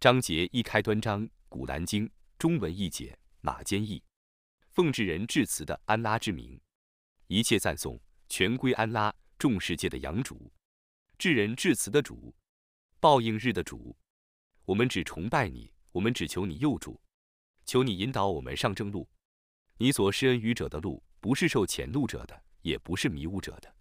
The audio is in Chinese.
章节一开端章《古兰经》中文译解马坚译，奉至人至慈的安拉之名，一切赞颂全归安拉，众世界的养主，至人至慈的主，报应日的主。我们只崇拜你，我们只求你佑助，求你引导我们上正路。你所施恩于者的路，不是受谴路者的，也不是迷雾者的。